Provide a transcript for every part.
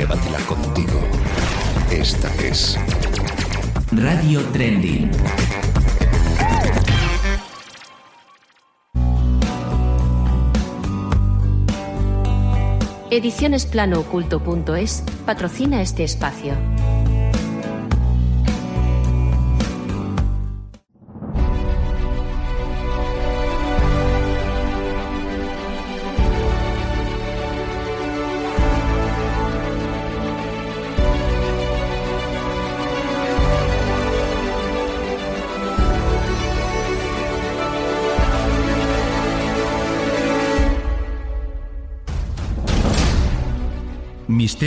llévatela contigo. Esta es Radio Trending. Edicionesplanooculto.es patrocina este espacio.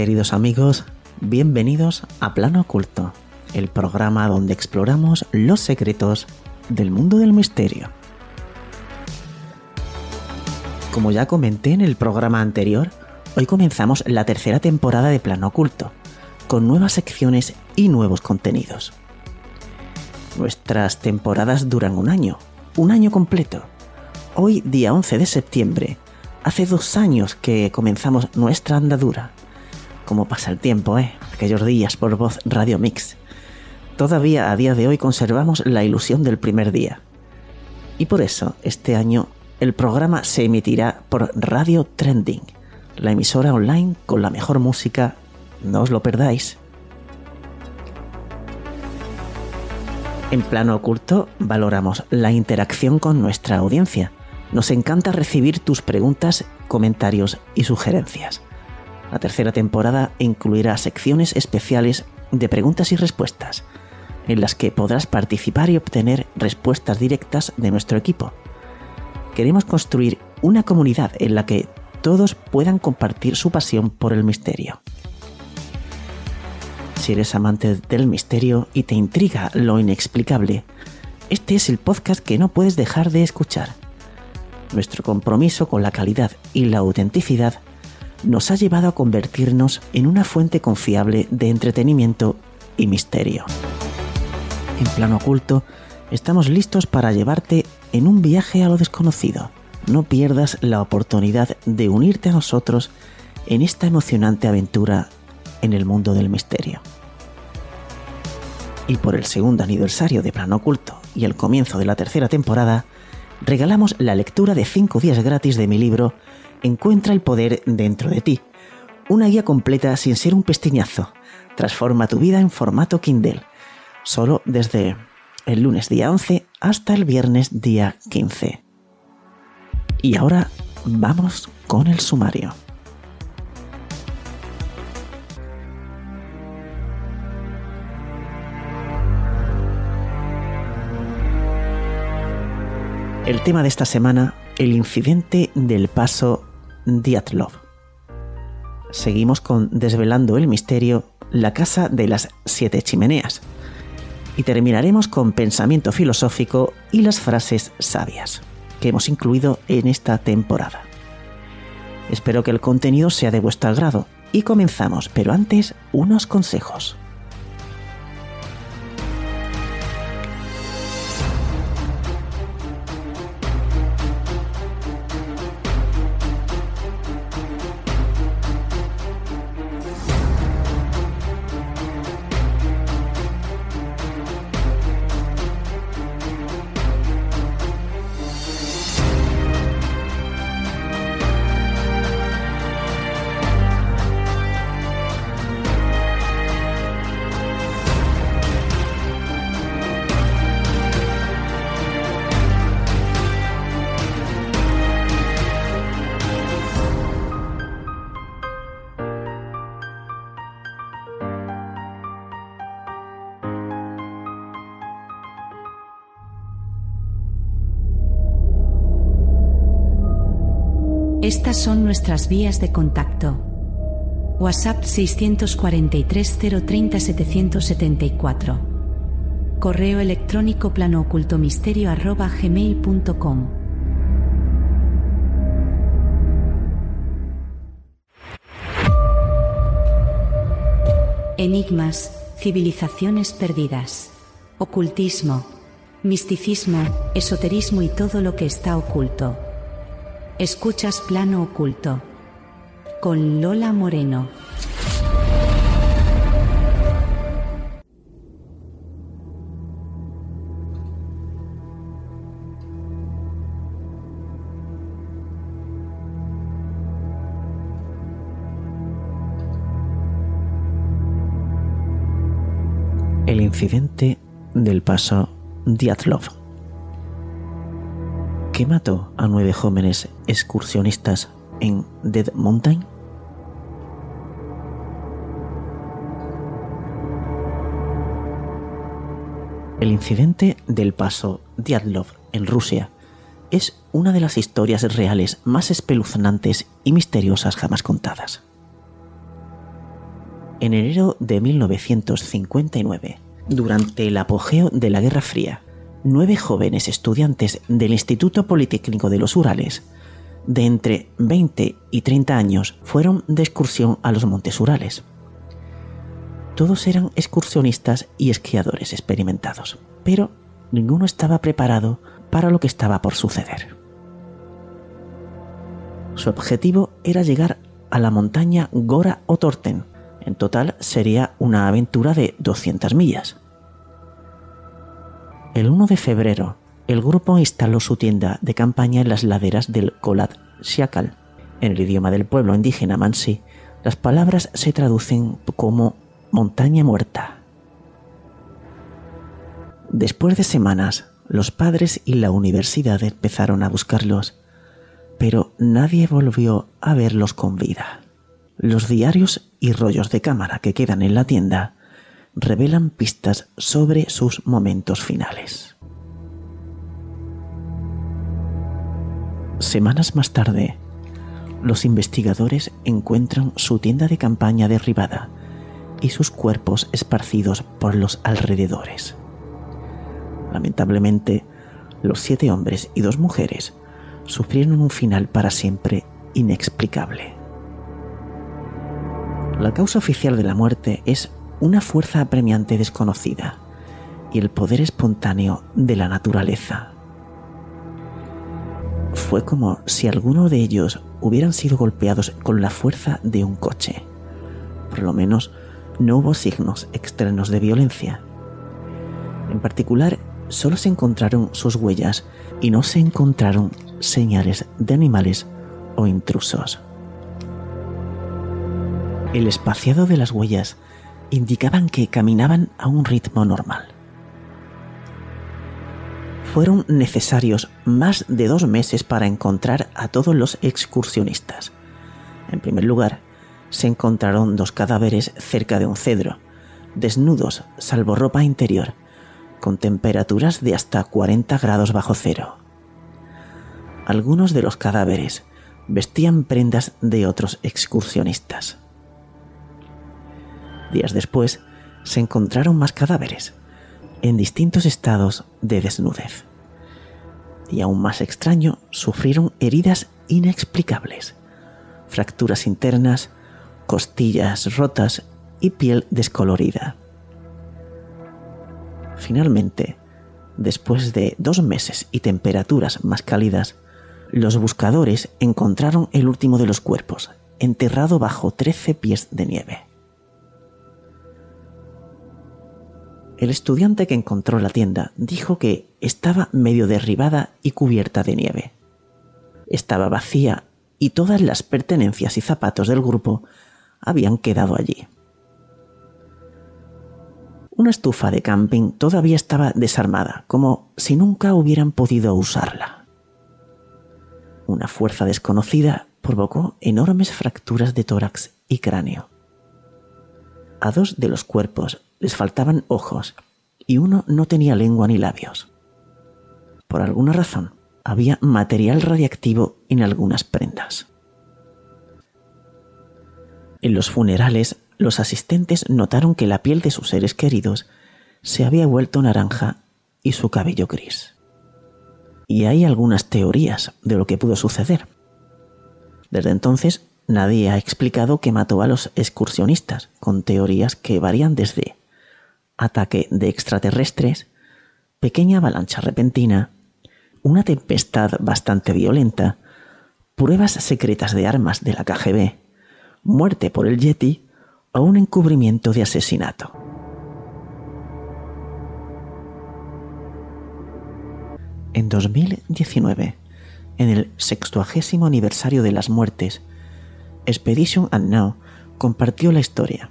Queridos amigos, bienvenidos a Plano Oculto, el programa donde exploramos los secretos del mundo del misterio. Como ya comenté en el programa anterior, hoy comenzamos la tercera temporada de Plano Oculto, con nuevas secciones y nuevos contenidos. Nuestras temporadas duran un año, un año completo. Hoy, día 11 de septiembre, hace dos años que comenzamos nuestra andadura. Como pasa el tiempo, ¿eh? Aquellos días por voz Radio Mix. Todavía a día de hoy conservamos la ilusión del primer día. Y por eso, este año, el programa se emitirá por Radio Trending, la emisora online con la mejor música. No os lo perdáis. En plano oculto, valoramos la interacción con nuestra audiencia nos encanta recibir tus preguntas, comentarios y sugerencias. La tercera temporada incluirá secciones especiales de preguntas y respuestas, en las que podrás participar y obtener respuestas directas de nuestro equipo. Queremos construir una comunidad en la que todos puedan compartir su pasión por el misterio. Si eres amante del misterio y te intriga lo inexplicable, este es el podcast que no puedes dejar de escuchar. Nuestro compromiso con la calidad y la autenticidad nos ha llevado a convertirnos en una fuente confiable de entretenimiento y misterio. En plano oculto, estamos listos para llevarte en un viaje a lo desconocido. No pierdas la oportunidad de unirte a nosotros en esta emocionante aventura en el mundo del misterio. Y por el segundo aniversario de Plano Oculto y el comienzo de la tercera temporada, regalamos la lectura de 5 días gratis de mi libro Encuentra el poder dentro de ti. Una guía completa sin ser un pestiñazo. Transforma tu vida en formato Kindle. Solo desde el lunes día 11 hasta el viernes día 15. Y ahora vamos con el sumario. El tema de esta semana, el incidente del paso Diatlov. Seguimos con Desvelando el misterio, la casa de las siete chimeneas. Y terminaremos con pensamiento filosófico y las frases sabias que hemos incluido en esta temporada. Espero que el contenido sea de vuestro agrado y comenzamos, pero antes unos consejos. Estas son nuestras vías de contacto. WhatsApp 643 030 774. Correo electrónico planoocultomisterio arroba gmail.com. Enigmas, civilizaciones perdidas, ocultismo, misticismo, esoterismo y todo lo que está oculto. Escuchas Plano Oculto. Con Lola Moreno. El incidente del paso Diatlov. ¿Qué mató a nueve jóvenes excursionistas en Dead Mountain? El incidente del paso Diatlov en Rusia es una de las historias reales más espeluznantes y misteriosas jamás contadas. En enero de 1959, durante el apogeo de la Guerra Fría, nueve jóvenes estudiantes del Instituto Politécnico de los Urales, de entre 20 y 30 años, fueron de excursión a los Montes Urales. Todos eran excursionistas y esquiadores experimentados, pero ninguno estaba preparado para lo que estaba por suceder. Su objetivo era llegar a la montaña Gora o Torten, en total sería una aventura de 200 millas. El 1 de febrero, el grupo instaló su tienda de campaña en las laderas del Kolat Siakal. En el idioma del pueblo indígena Mansi, las palabras se traducen como montaña muerta. Después de semanas, los padres y la universidad empezaron a buscarlos, pero nadie volvió a verlos con vida. Los diarios y rollos de cámara que quedan en la tienda revelan pistas sobre sus momentos finales. Semanas más tarde, los investigadores encuentran su tienda de campaña derribada y sus cuerpos esparcidos por los alrededores. Lamentablemente, los siete hombres y dos mujeres sufrieron un final para siempre inexplicable. La causa oficial de la muerte es una fuerza apremiante desconocida y el poder espontáneo de la naturaleza. Fue como si alguno de ellos hubieran sido golpeados con la fuerza de un coche. Por lo menos no hubo signos externos de violencia. En particular, solo se encontraron sus huellas y no se encontraron señales de animales o intrusos. El espaciado de las huellas indicaban que caminaban a un ritmo normal. Fueron necesarios más de dos meses para encontrar a todos los excursionistas. En primer lugar, se encontraron dos cadáveres cerca de un cedro, desnudos salvo ropa interior, con temperaturas de hasta 40 grados bajo cero. Algunos de los cadáveres vestían prendas de otros excursionistas. Días después, se encontraron más cadáveres, en distintos estados de desnudez. Y aún más extraño, sufrieron heridas inexplicables, fracturas internas, costillas rotas y piel descolorida. Finalmente, después de dos meses y temperaturas más cálidas, los buscadores encontraron el último de los cuerpos, enterrado bajo 13 pies de nieve. El estudiante que encontró la tienda dijo que estaba medio derribada y cubierta de nieve. Estaba vacía y todas las pertenencias y zapatos del grupo habían quedado allí. Una estufa de camping todavía estaba desarmada, como si nunca hubieran podido usarla. Una fuerza desconocida provocó enormes fracturas de tórax y cráneo. A dos de los cuerpos les faltaban ojos y uno no tenía lengua ni labios. Por alguna razón, había material radiactivo en algunas prendas. En los funerales, los asistentes notaron que la piel de sus seres queridos se había vuelto naranja y su cabello gris. Y hay algunas teorías de lo que pudo suceder. Desde entonces, nadie ha explicado que mató a los excursionistas, con teorías que varían desde ataque de extraterrestres, pequeña avalancha repentina, una tempestad bastante violenta, pruebas secretas de armas de la KGB, muerte por el Yeti o un encubrimiento de asesinato. En 2019, en el sextuagésimo aniversario de las muertes, Expedition Unknown compartió la historia.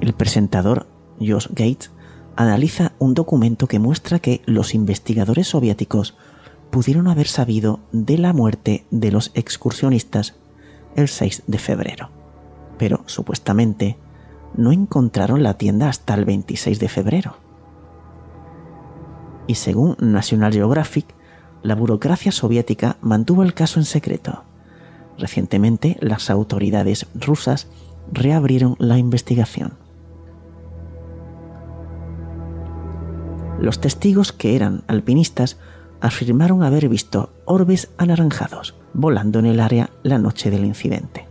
El presentador, Josh Gates, analiza un documento que muestra que los investigadores soviéticos pudieron haber sabido de la muerte de los excursionistas el 6 de febrero. Pero supuestamente no encontraron la tienda hasta el 26 de febrero. Y según National Geographic, la burocracia soviética mantuvo el caso en secreto. Recientemente, las autoridades rusas reabrieron la investigación. Los testigos que eran alpinistas afirmaron haber visto orbes anaranjados volando en el área la noche del incidente.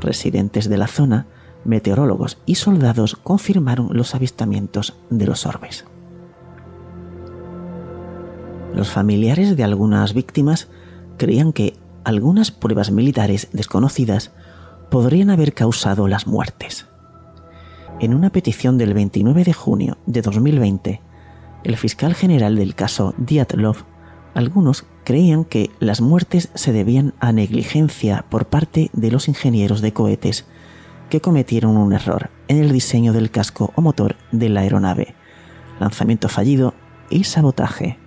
Residentes de la zona, meteorólogos y soldados confirmaron los avistamientos de los orbes. Los familiares de algunas víctimas creían que algunas pruebas militares desconocidas podrían haber causado las muertes. En una petición del 29 de junio de 2020, el fiscal general del caso Diatlov, algunos creían que las muertes se debían a negligencia por parte de los ingenieros de cohetes que cometieron un error en el diseño del casco o motor de la aeronave, lanzamiento fallido y sabotaje.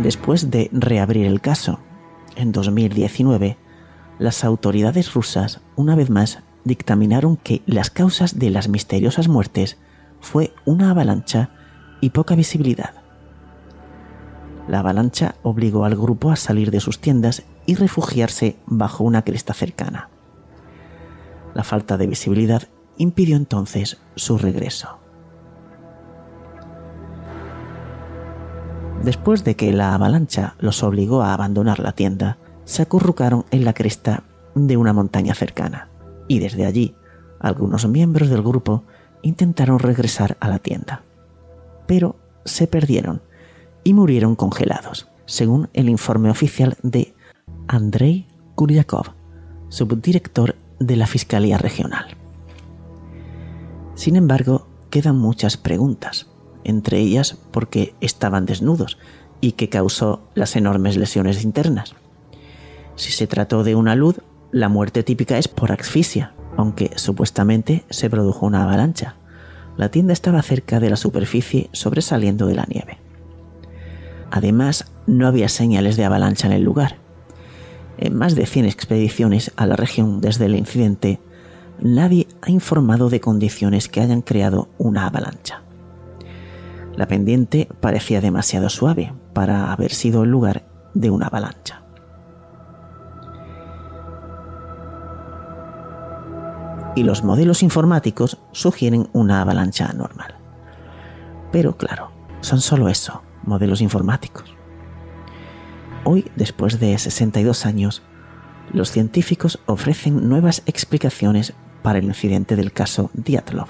Después de reabrir el caso, en 2019, las autoridades rusas, una vez más, dictaminaron que las causas de las misteriosas muertes fue una avalancha y poca visibilidad. La avalancha obligó al grupo a salir de sus tiendas y refugiarse bajo una cresta cercana. La falta de visibilidad impidió entonces su regreso. Después de que la avalancha los obligó a abandonar la tienda, se acurrucaron en la cresta de una montaña cercana, y desde allí algunos miembros del grupo intentaron regresar a la tienda. Pero se perdieron y murieron congelados, según el informe oficial de Andrei Kuryakov, subdirector de la Fiscalía Regional. Sin embargo, quedan muchas preguntas entre ellas porque estaban desnudos y que causó las enormes lesiones internas. Si se trató de una luz, la muerte típica es por asfixia, aunque supuestamente se produjo una avalancha. La tienda estaba cerca de la superficie sobresaliendo de la nieve. Además, no había señales de avalancha en el lugar. En más de 100 expediciones a la región desde el incidente, nadie ha informado de condiciones que hayan creado una avalancha. La pendiente parecía demasiado suave para haber sido el lugar de una avalancha. Y los modelos informáticos sugieren una avalancha anormal. Pero claro, son solo eso, modelos informáticos. Hoy, después de 62 años, los científicos ofrecen nuevas explicaciones para el incidente del caso Diatlov.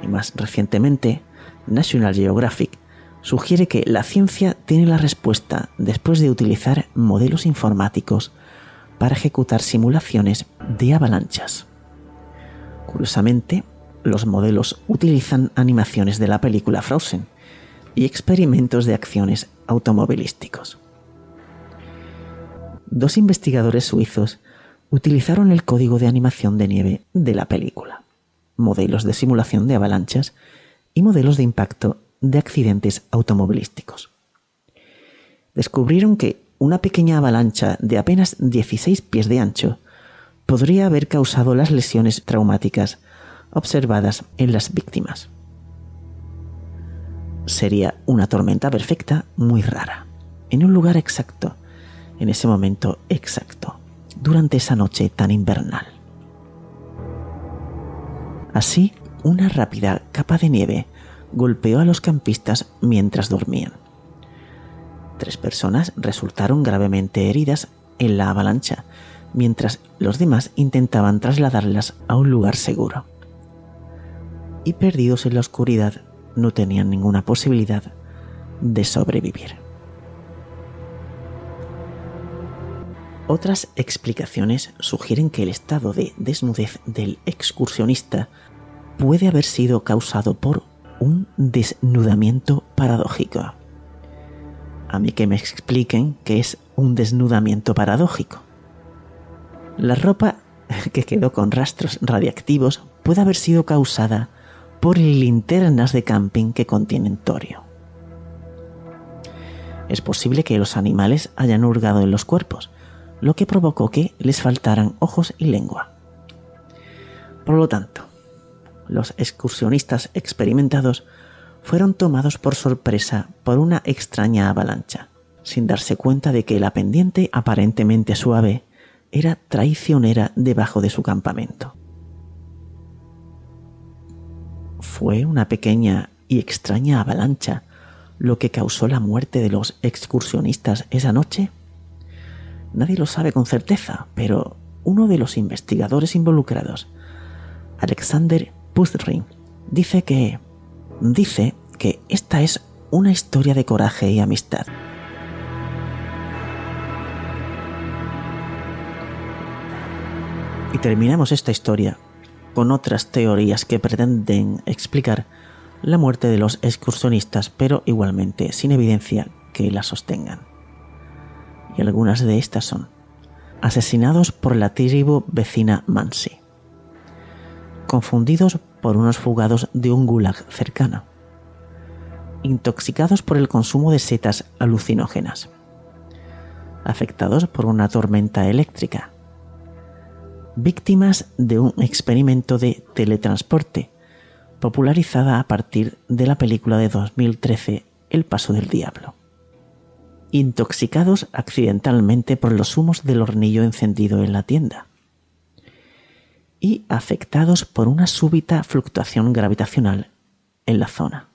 Y más recientemente, National Geographic sugiere que la ciencia tiene la respuesta después de utilizar modelos informáticos para ejecutar simulaciones de avalanchas. Curiosamente, los modelos utilizan animaciones de la película Frozen y experimentos de acciones automovilísticos. Dos investigadores suizos utilizaron el código de animación de nieve de la película, modelos de simulación de avalanchas y modelos de impacto de accidentes automovilísticos. Descubrieron que una pequeña avalancha de apenas 16 pies de ancho podría haber causado las lesiones traumáticas observadas en las víctimas. sería una tormenta perfecta muy rara, en un lugar exacto, en ese momento exacto, durante esa noche tan invernal. Así, una rápida capa de nieve golpeó a los campistas mientras dormían. Tres personas resultaron gravemente heridas en la avalancha, mientras los demás intentaban trasladarlas a un lugar seguro. Y perdidos en la oscuridad, no tenían ninguna posibilidad de sobrevivir. Otras explicaciones sugieren que el estado de desnudez del excursionista puede haber sido causado por un desnudamiento paradójico. A mí que me expliquen qué es un desnudamiento paradójico. La ropa que quedó con rastros radiactivos puede haber sido causada por linternas de camping que contienen torio. Es posible que los animales hayan hurgado en los cuerpos, lo que provocó que les faltaran ojos y lengua. Por lo tanto, los excursionistas experimentados fueron tomados por sorpresa por una extraña avalancha, sin darse cuenta de que la pendiente aparentemente suave era traicionera debajo de su campamento. ¿Fue una pequeña y extraña avalancha lo que causó la muerte de los excursionistas esa noche? Nadie lo sabe con certeza, pero uno de los investigadores involucrados, Alexander Puthring, dice que dice que esta es una historia de coraje y amistad. Y terminamos esta historia con otras teorías que pretenden explicar la muerte de los excursionistas, pero igualmente sin evidencia que la sostengan. Y algunas de estas son asesinados por la tribu vecina Mansi, confundidos por unos fugados de un gulag cercano, intoxicados por el consumo de setas alucinógenas, afectados por una tormenta eléctrica, víctimas de un experimento de teletransporte, popularizada a partir de la película de 2013 El Paso del Diablo. Intoxicados accidentalmente por los humos del hornillo encendido en la tienda. Y afectados por una súbita fluctuación gravitacional en la zona.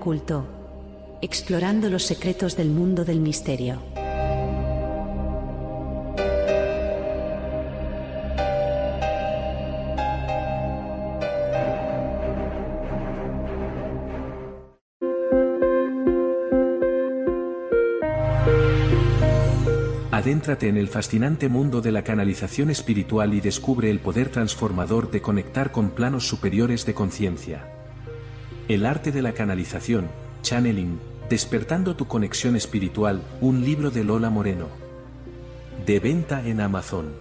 Oculto. Explorando los secretos del mundo del misterio. Adéntrate en el fascinante mundo de la canalización espiritual y descubre el poder transformador de conectar con planos superiores de conciencia. El arte de la canalización, channeling, despertando tu conexión espiritual, un libro de Lola Moreno. De venta en Amazon.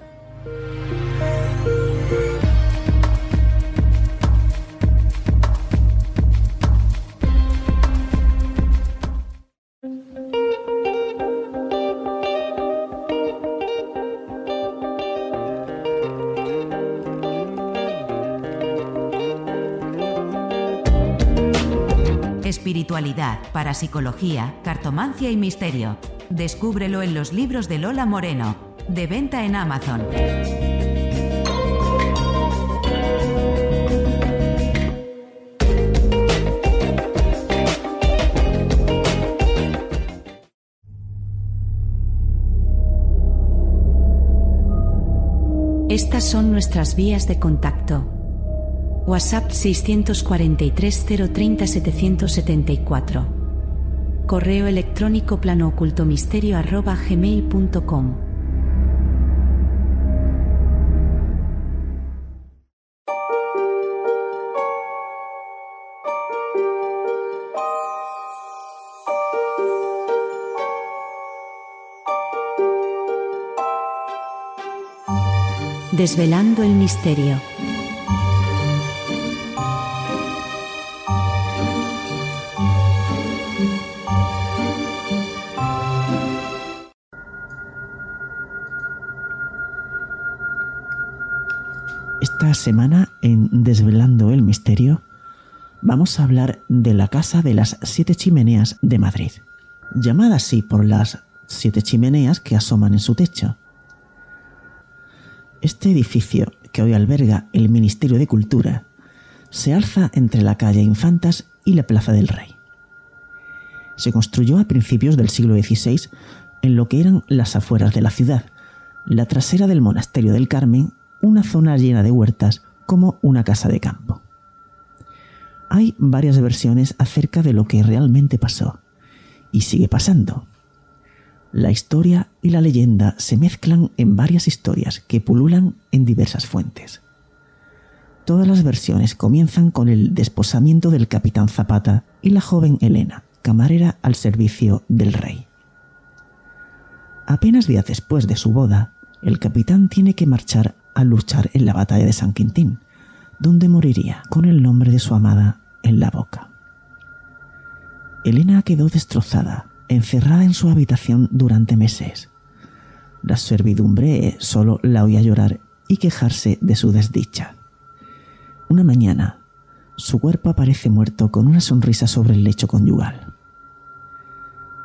Espiritualidad, parapsicología, cartomancia y misterio. Descúbrelo en los libros de Lola Moreno. De venta en Amazon. Estas son nuestras vías de contacto. WhatsApp 643 030 774. Correo electrónico plano planoocultomisterio arroba gmail.com. Desvelando el misterio semana en Desvelando el Misterio vamos a hablar de la Casa de las Siete Chimeneas de Madrid, llamada así por las siete chimeneas que asoman en su techo. Este edificio, que hoy alberga el Ministerio de Cultura, se alza entre la calle Infantas y la Plaza del Rey. Se construyó a principios del siglo XVI en lo que eran las afueras de la ciudad, la trasera del Monasterio del Carmen, una zona llena de huertas como una casa de campo. Hay varias versiones acerca de lo que realmente pasó, y sigue pasando. La historia y la leyenda se mezclan en varias historias que pululan en diversas fuentes. Todas las versiones comienzan con el desposamiento del capitán Zapata y la joven Elena, camarera al servicio del rey. Apenas días después de su boda, el capitán tiene que marchar a luchar en la batalla de San Quintín, donde moriría con el nombre de su amada en la boca. Elena quedó destrozada encerrada en su habitación durante meses. La servidumbre solo la oía llorar y quejarse de su desdicha. Una mañana, su cuerpo aparece muerto con una sonrisa sobre el lecho conyugal.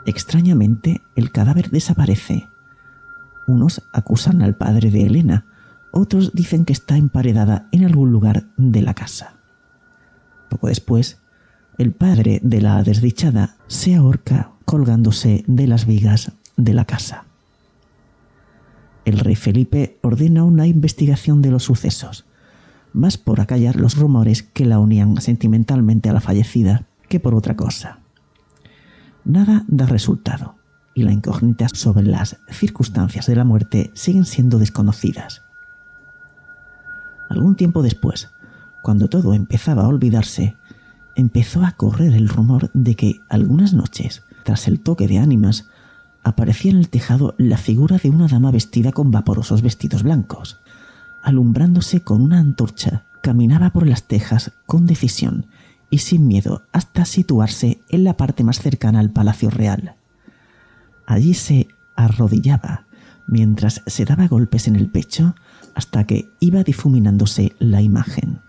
Extrañamente, el cadáver desaparece. Unos acusan al padre de Elena, otros dicen que está emparedada en algún lugar de la casa. Poco después, el padre de la desdichada se ahorca colgándose de las vigas de la casa. El rey Felipe ordena una investigación de los sucesos, más por acallar los rumores que la unían sentimentalmente a la fallecida que por otra cosa. Nada da resultado, y la incógnita sobre las circunstancias de la muerte siguen siendo desconocidas. Algún tiempo después, cuando todo empezaba a olvidarse, empezó a correr el rumor de que algunas noches tras el toque de ánimas, aparecía en el tejado la figura de una dama vestida con vaporosos vestidos blancos. Alumbrándose con una antorcha, caminaba por las tejas con decisión y sin miedo hasta situarse en la parte más cercana al Palacio Real. Allí se arrodillaba mientras se daba golpes en el pecho hasta que iba difuminándose la imagen.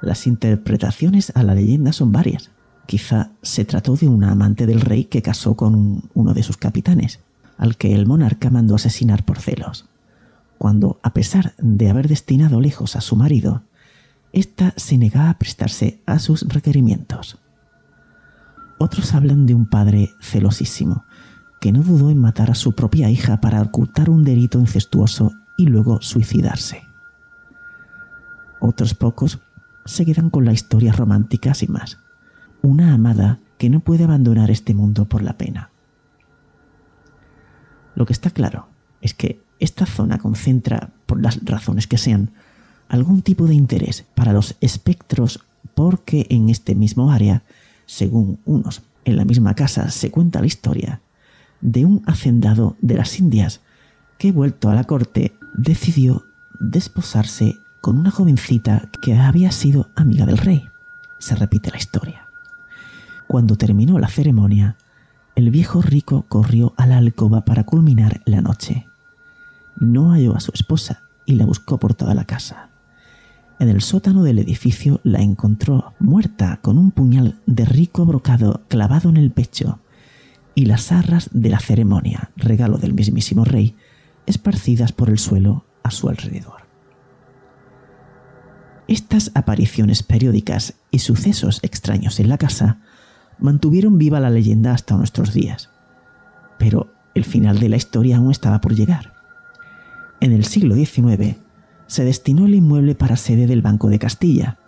Las interpretaciones a la leyenda son varias. Quizá se trató de una amante del rey que casó con uno de sus capitanes, al que el monarca mandó asesinar por celos. Cuando, a pesar de haber destinado lejos a su marido, ésta se negaba a prestarse a sus requerimientos. Otros hablan de un padre celosísimo, que no dudó en matar a su propia hija para ocultar un delito incestuoso y luego suicidarse. Otros pocos se quedan con la historia romántica sin más una amada que no puede abandonar este mundo por la pena. Lo que está claro es que esta zona concentra, por las razones que sean, algún tipo de interés para los espectros porque en este mismo área, según unos, en la misma casa se cuenta la historia de un hacendado de las Indias que, vuelto a la corte, decidió desposarse con una jovencita que había sido amiga del rey. Se repite la historia. Cuando terminó la ceremonia, el viejo rico corrió a la alcoba para culminar la noche. No halló a su esposa y la buscó por toda la casa. En el sótano del edificio la encontró muerta con un puñal de rico brocado clavado en el pecho y las arras de la ceremonia, regalo del mismísimo rey, esparcidas por el suelo a su alrededor. Estas apariciones periódicas y sucesos extraños en la casa mantuvieron viva la leyenda hasta nuestros días. Pero el final de la historia aún estaba por llegar. En el siglo XIX se destinó el inmueble para sede del Banco de Castilla.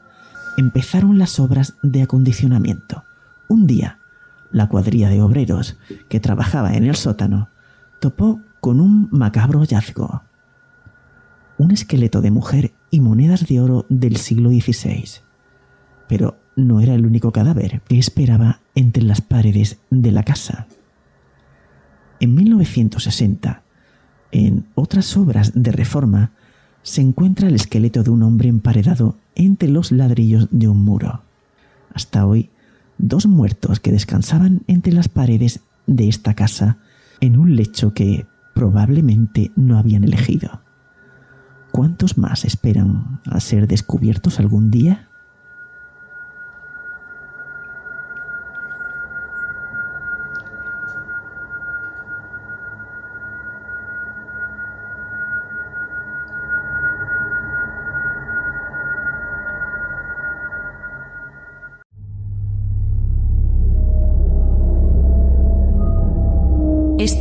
Empezaron las obras de acondicionamiento. Un día, la cuadrilla de obreros que trabajaba en el sótano topó con un macabro hallazgo. Un esqueleto de mujer y monedas de oro del siglo XVI. Pero no era el único cadáver que esperaba entre las paredes de la casa. En 1960, En otras obras de reforma se encuentra el esqueleto de un hombre emparedado entre los ladrillos de un muro. Hasta hoy, dos muertos que descansaban entre las paredes de esta casa en un lecho que probablemente no habían elegido. ¿Cuántos más esperan a ser descubiertos algún día?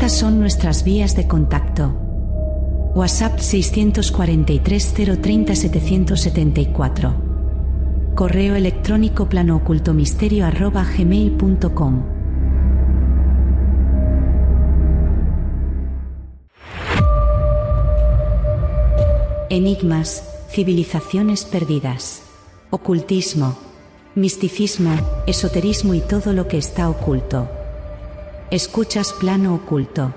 Estas son nuestras vías de contacto. WhatsApp 643 030 774. Correo electrónico planoocultomisterio arroba gmail.com. Enigmas, civilizaciones perdidas, ocultismo, misticismo, esoterismo y todo lo que está oculto. Escuchas Plano Oculto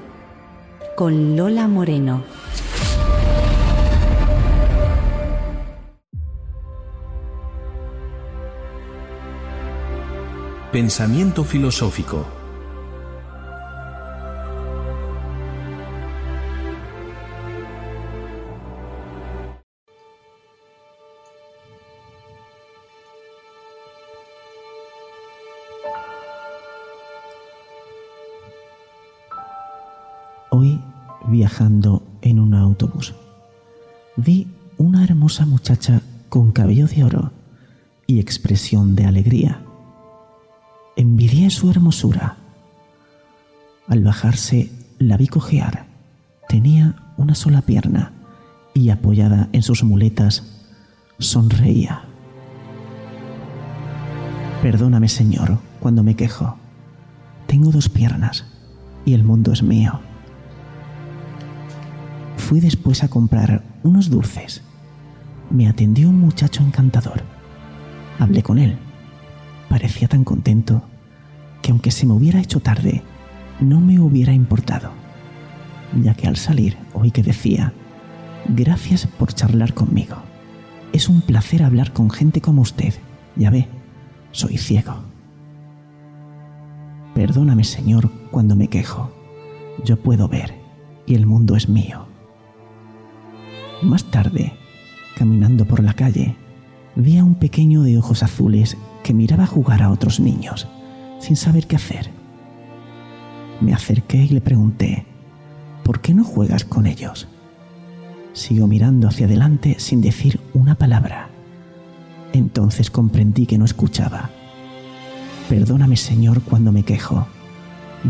con Lola Moreno. Pensamiento filosófico. Hoy, viajando en un autobús, vi una hermosa muchacha con cabello de oro y expresión de alegría. Envidié su hermosura. Al bajarse, la vi cojear. Tenía una sola pierna y apoyada en sus muletas, sonreía. Perdóname, Señor, cuando me quejo. Tengo dos piernas y el mundo es mío. Fui después a comprar unos dulces. Me atendió un muchacho encantador. Hablé con él. Parecía tan contento que aunque se me hubiera hecho tarde, no me hubiera importado, ya que al salir oí que decía, gracias por charlar conmigo. Es un placer hablar con gente como usted. Ya ve, soy ciego. Perdóname, Señor, cuando me quejo. Yo puedo ver y el mundo es mío. Más tarde, caminando por la calle, vi a un pequeño de ojos azules que miraba jugar a otros niños, sin saber qué hacer. Me acerqué y le pregunté, ¿por qué no juegas con ellos? Siguió mirando hacia adelante sin decir una palabra. Entonces comprendí que no escuchaba. Perdóname, Señor, cuando me quejo.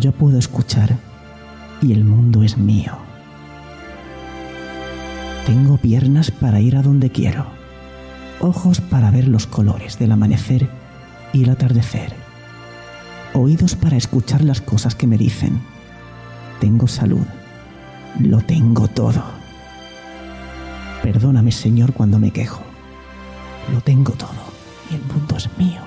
Yo puedo escuchar y el mundo es mío. Tengo piernas para ir a donde quiero, ojos para ver los colores del amanecer y el atardecer, oídos para escuchar las cosas que me dicen. Tengo salud, lo tengo todo. Perdóname, Señor, cuando me quejo. Lo tengo todo y el mundo es mío.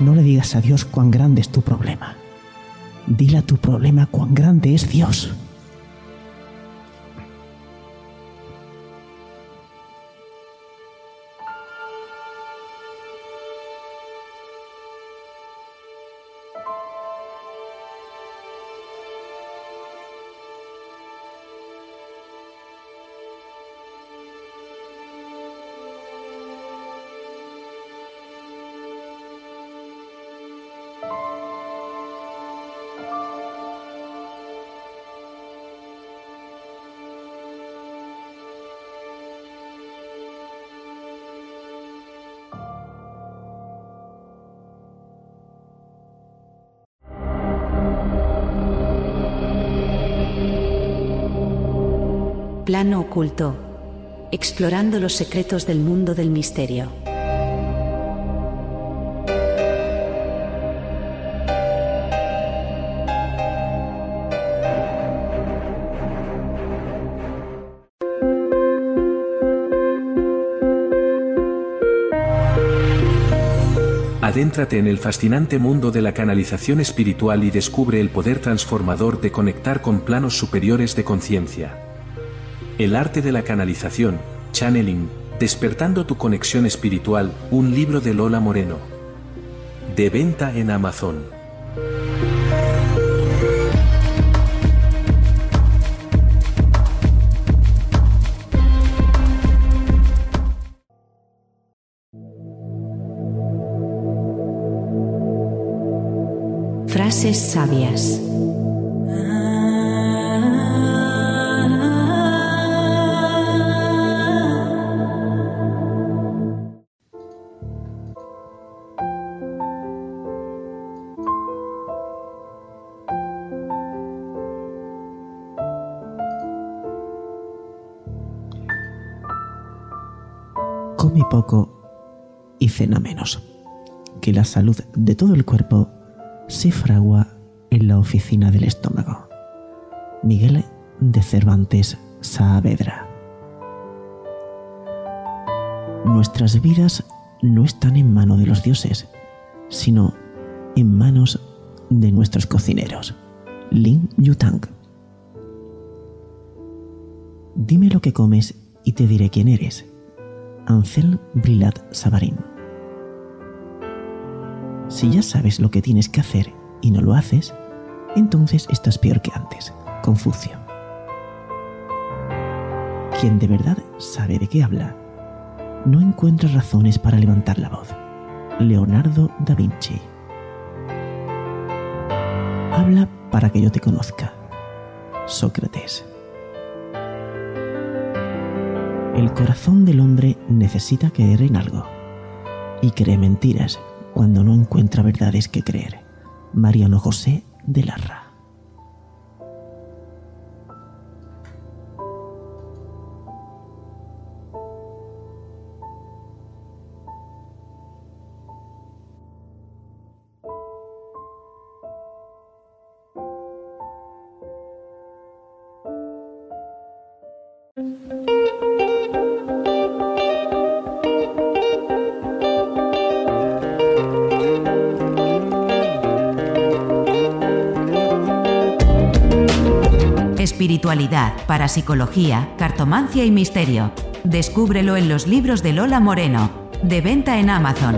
No le digas a Dios cuán grande es tu problema. Dile a tu problema cuán grande es Dios. Plano oculto. Explorando los secretos del mundo del misterio. Adéntrate en el fascinante mundo de la canalización espiritual y descubre el poder transformador de conectar con planos superiores de conciencia. El arte de la canalización, channeling, despertando tu conexión espiritual, un libro de Lola Moreno. De venta en Amazon. Frases sabias. Poco y cena menos. Que la salud de todo el cuerpo se fragua en la oficina del estómago. Miguel de Cervantes Saavedra. Nuestras vidas no están en manos de los dioses, sino en manos de nuestros cocineros. Lin Yutang. Dime lo que comes y te diré quién eres. Ansel Brilat Savarin. Si ya sabes lo que tienes que hacer y no lo haces, entonces estás peor que antes. Confucio. Quien de verdad sabe de qué habla, no encuentra razones para levantar la voz. Leonardo da Vinci. Habla para que yo te conozca. Sócrates. El corazón del hombre necesita creer en algo y cree mentiras cuando no encuentra verdades que creer. Mariano José de Larra. Espiritualidad, parapsicología, cartomancia y misterio. Descúbrelo en los libros de Lola Moreno. De venta en Amazon.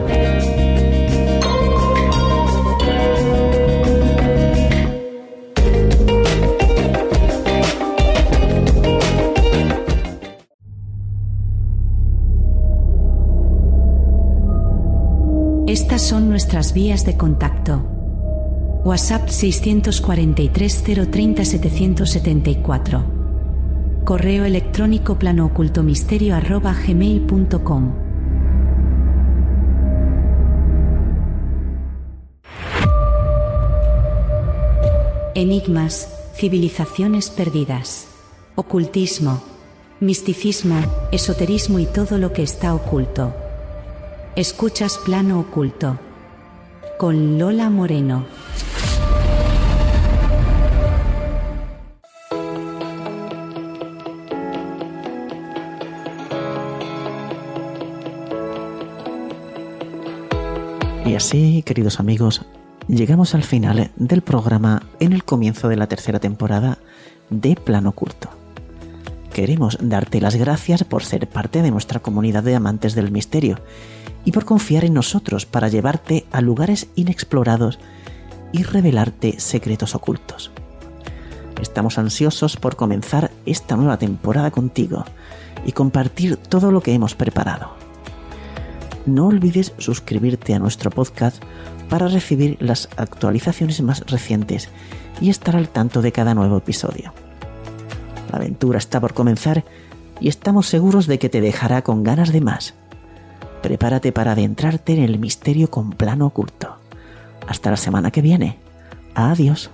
Estas son nuestras vías de contacto. WhatsApp 643 030 774. Correo electrónico planoocultomisterio arroba gmail.com. Enigmas, civilizaciones perdidas, ocultismo, misticismo, esoterismo y todo lo que está oculto. Escuchas Plano Oculto. Con Lola Moreno. Y así, queridos amigos, llegamos al final del programa en el comienzo de la tercera temporada de Plano Oculto. Queremos darte las gracias por ser parte de nuestra comunidad de amantes del misterio y por confiar en nosotros para llevarte a lugares inexplorados y revelarte secretos ocultos. Estamos ansiosos por comenzar esta nueva temporada contigo y compartir todo lo que hemos preparado. No olvides suscribirte a nuestro podcast para recibir las actualizaciones más recientes y estar al tanto de cada nuevo episodio. La aventura está por comenzar y estamos seguros de que te dejará con ganas de más. Prepárate para adentrarte en el misterio con plano oculto. Hasta la semana que viene. Adiós.